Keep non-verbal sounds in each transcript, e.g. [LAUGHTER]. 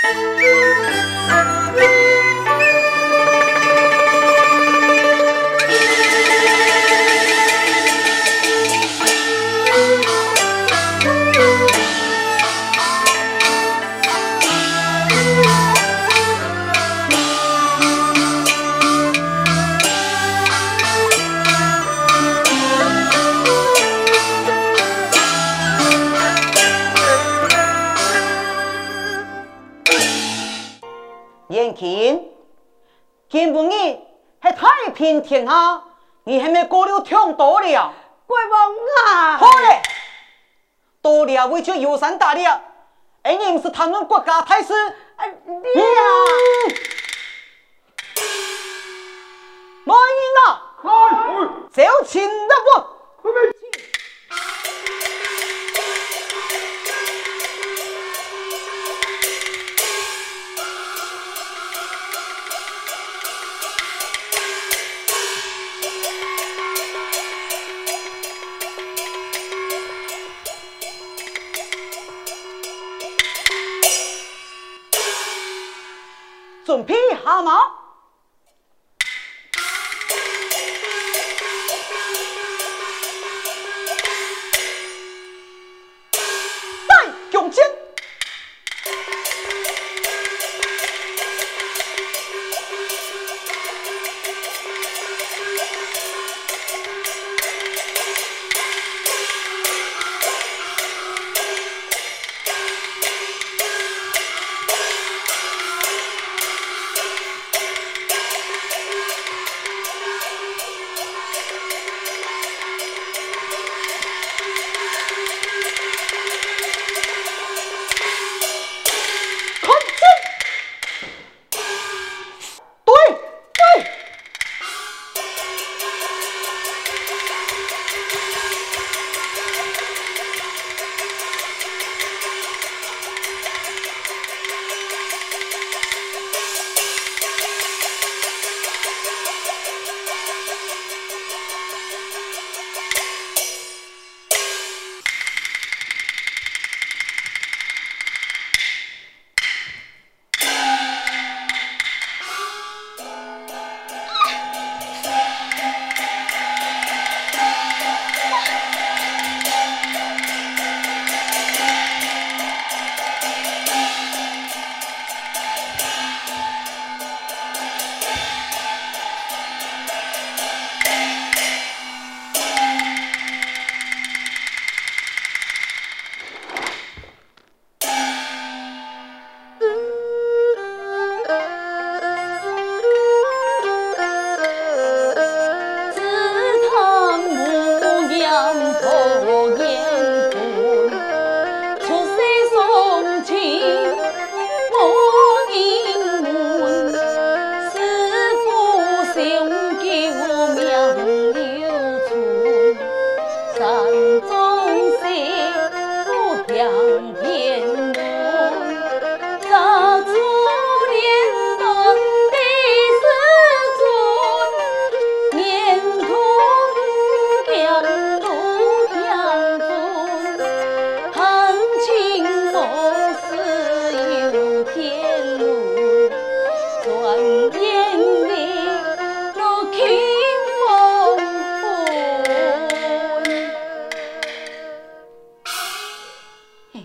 天 [LAUGHS] 你还没过了挺多了？国王啊！好嘞，多了为就有山大了，哎，你不是谈论国家大事。哎，你呀，来人啊！来，小青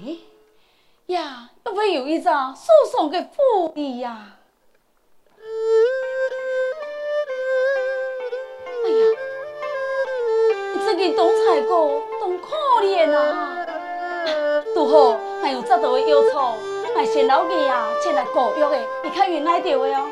哎呀，要不有一张诉讼的复议呀？哎呀，你这个董彩哥可怜啊！多好，还有这多的忧愁，还先老爷啊，进来告药的，你看原来的哦。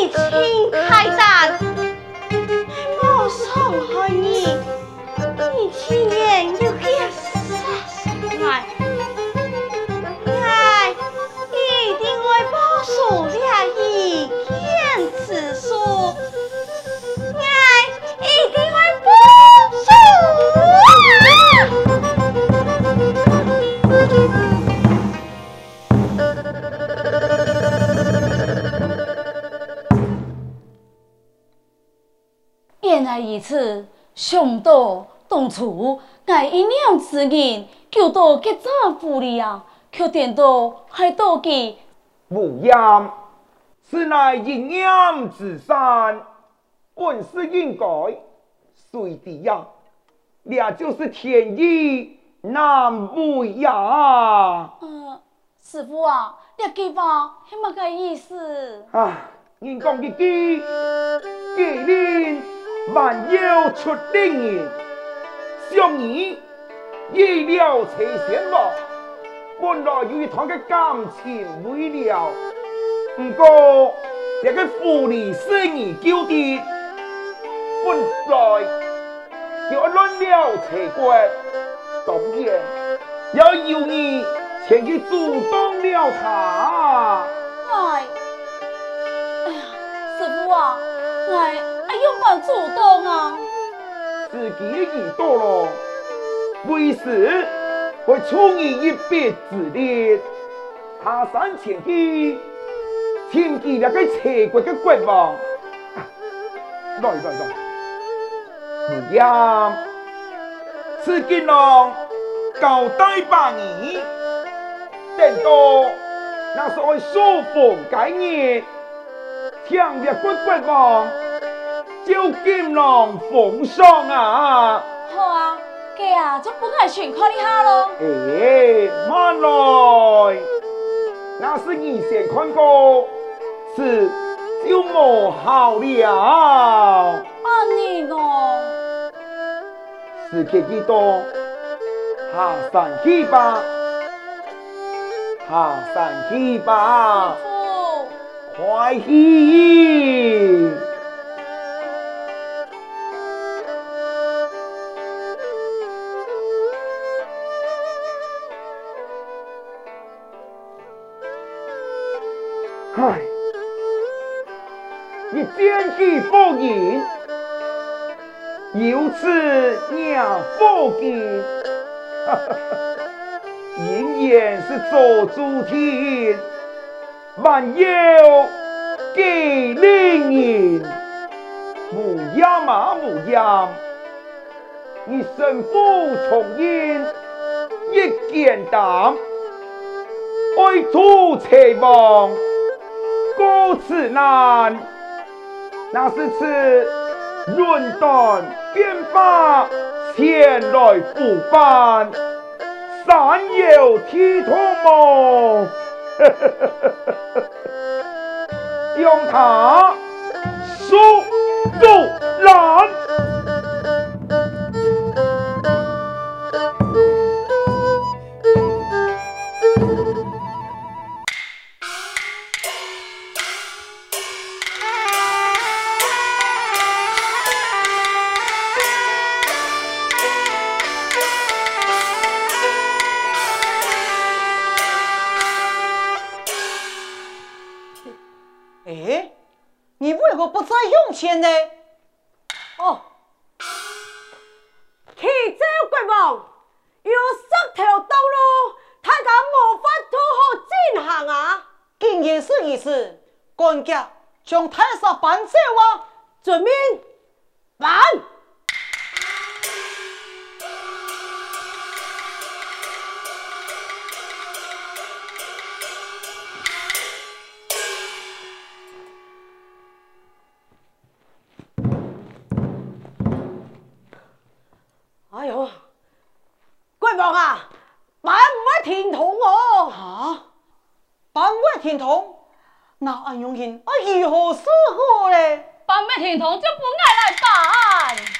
你心太大。我伤害你你竟然要此，想到当初我一念之间，就到结扎妇了，却点到还多记无言，此乃一念之善，本是应该，谁知呀？俩就是天意难违呀！呃，师傅啊，这句话是么个意思？啊，人讲一句，吉林万有出丁人，想你意料才先吧。本来与他的感情未了，不过这个妇女是你救的，本来。就乱了才怪，当然要由你前去主动了他。哎，哎呀，师父啊，哎用不主动啊？自己已到了，为时会出你一臂之力，爬山前去，牵起那个贼国的国王，来来来。不要，此金郎交代百年，等到那时候书逢佳日，强烈国国王就金龙奉上啊！好啊，给啊，这本来全看一下咯。哎，慢来，那是你先看过，是就冇好了。啊，你哦。是去几多？下山去吧，下山去吧，快去！决不赢。由此念佛经，仍然是做主天，万有给灵人，无恙嘛无恙，你身负重任，一肩担，爱徒齐亡，过此难，那是此。论断变法，前来复返，三有体统梦，[LAUGHS] 用他速度拦。钱呢？哦，去州国王有十条道路，大家无法度好进行啊！竟然是如此，赶紧将太师办走啊！准命，办。天堂，那安永庆啊如何是好嘞？办咩天堂就不爱来办。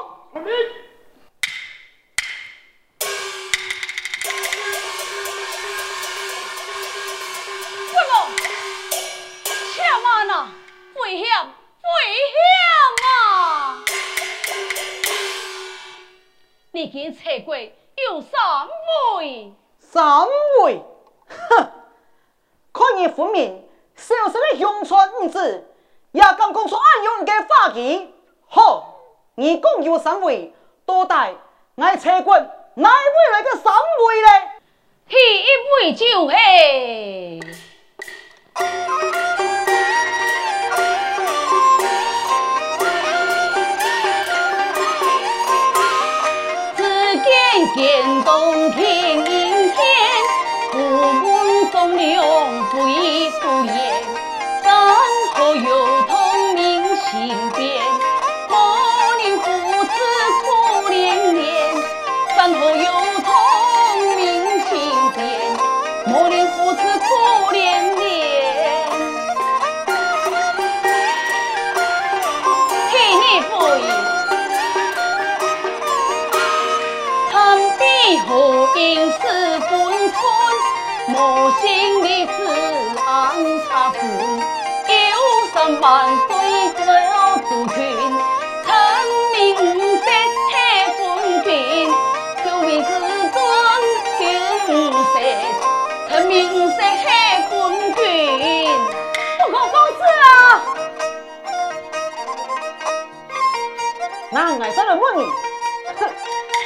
三位三位，哼！看你分明小生的乡村五子，也敢讲出暗用嘅花旗。好，你讲有三位多带爱车棍，哪位来个三位呢？第一位就嘿，见见洞天那俺在那问你，哼，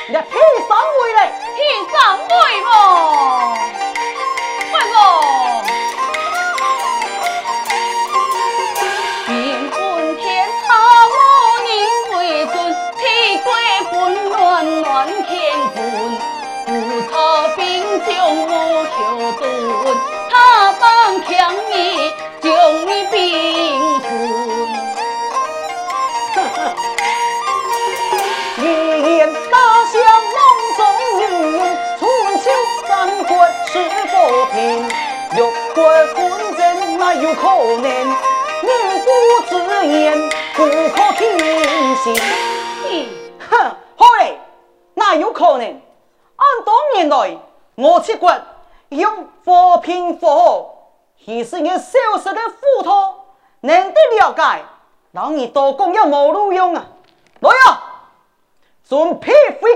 你替三位嘞？替三位么？可能？民不之言，不可听信。哼！好嘞，那有可能？按当年来，我七国用和平和好，其实你消失的糊涂，难得了解，让你多讲也无路用啊！来啊，准备回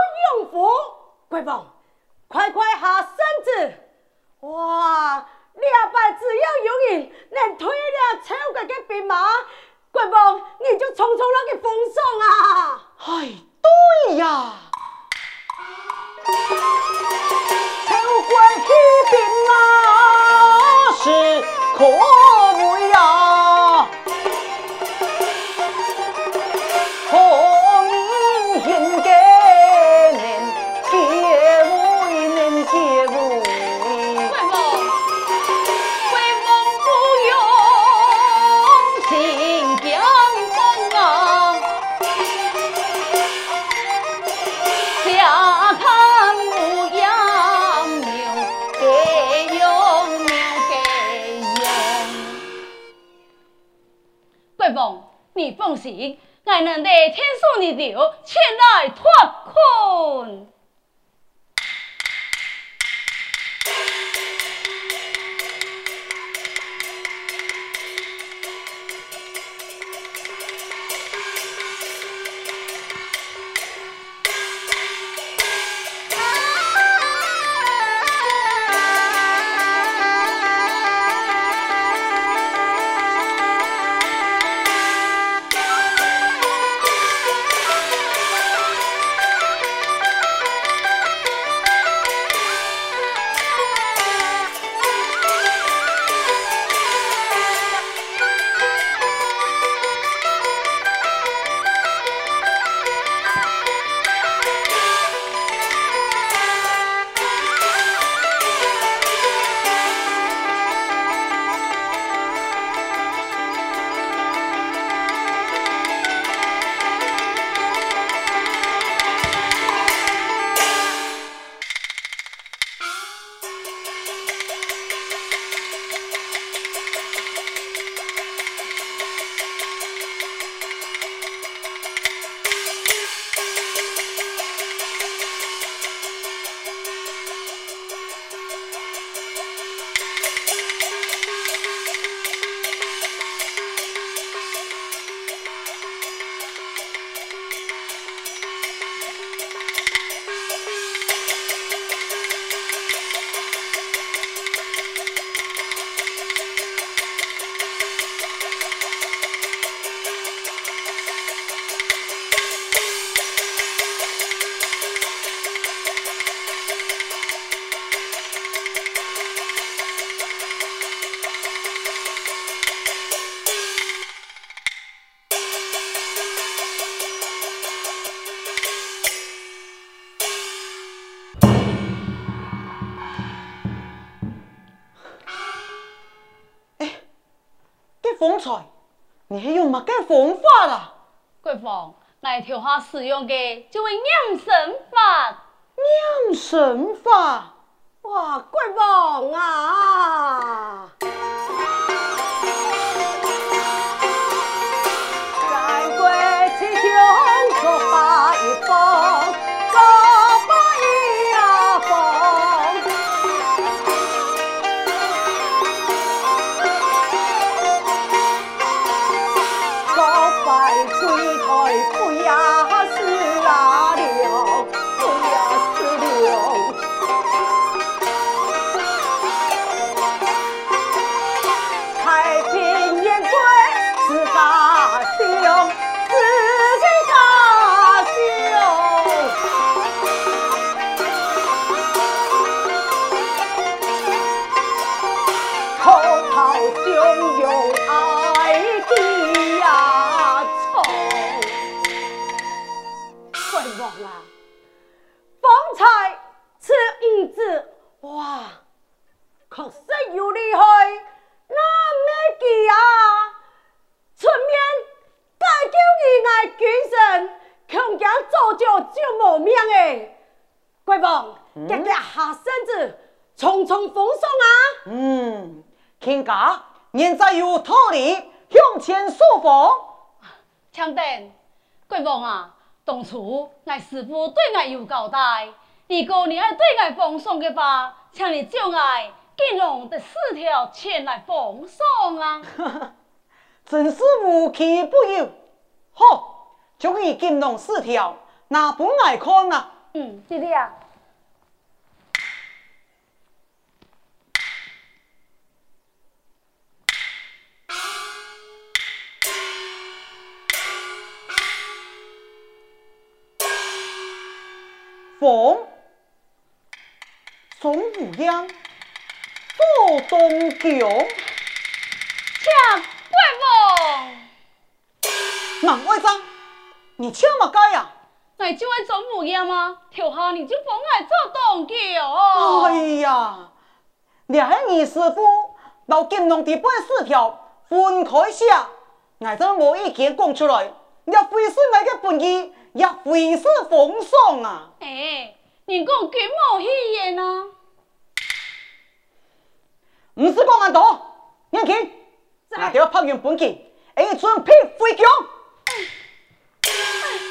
国王，快快下身子！哇，两百只要有人能推了超过个兵马，贵凤你就匆匆那个封送啊！哎，对呀，超过骑你放心，俺能得天书逆流前来脱困。你还用乜嘅方法啦？桂芳，来调下使用嘅就会酿神法。酿神法？哇，国王啊！当初俺师傅对我有交代，如果你爱对俺奉送的话，请你叫我金龙的四条前来放送啊！[LAUGHS] 真是无奇不有。好，终于金龙四条，拿本来看啊。嗯，弟弟啊。凤，宋无央，左东京，请你请乜该呀？你就爱宋无央吗？跳下你就封爱做东京。哎呀，你系二师傅，老金龙的本四条分开下，我真无意见讲出来，也非是我的本意。也非是奉送啊！哎，你讲金毛戏言啊？唔是讲安多，年轻，那就要拍完本剧，哎，准备回京。想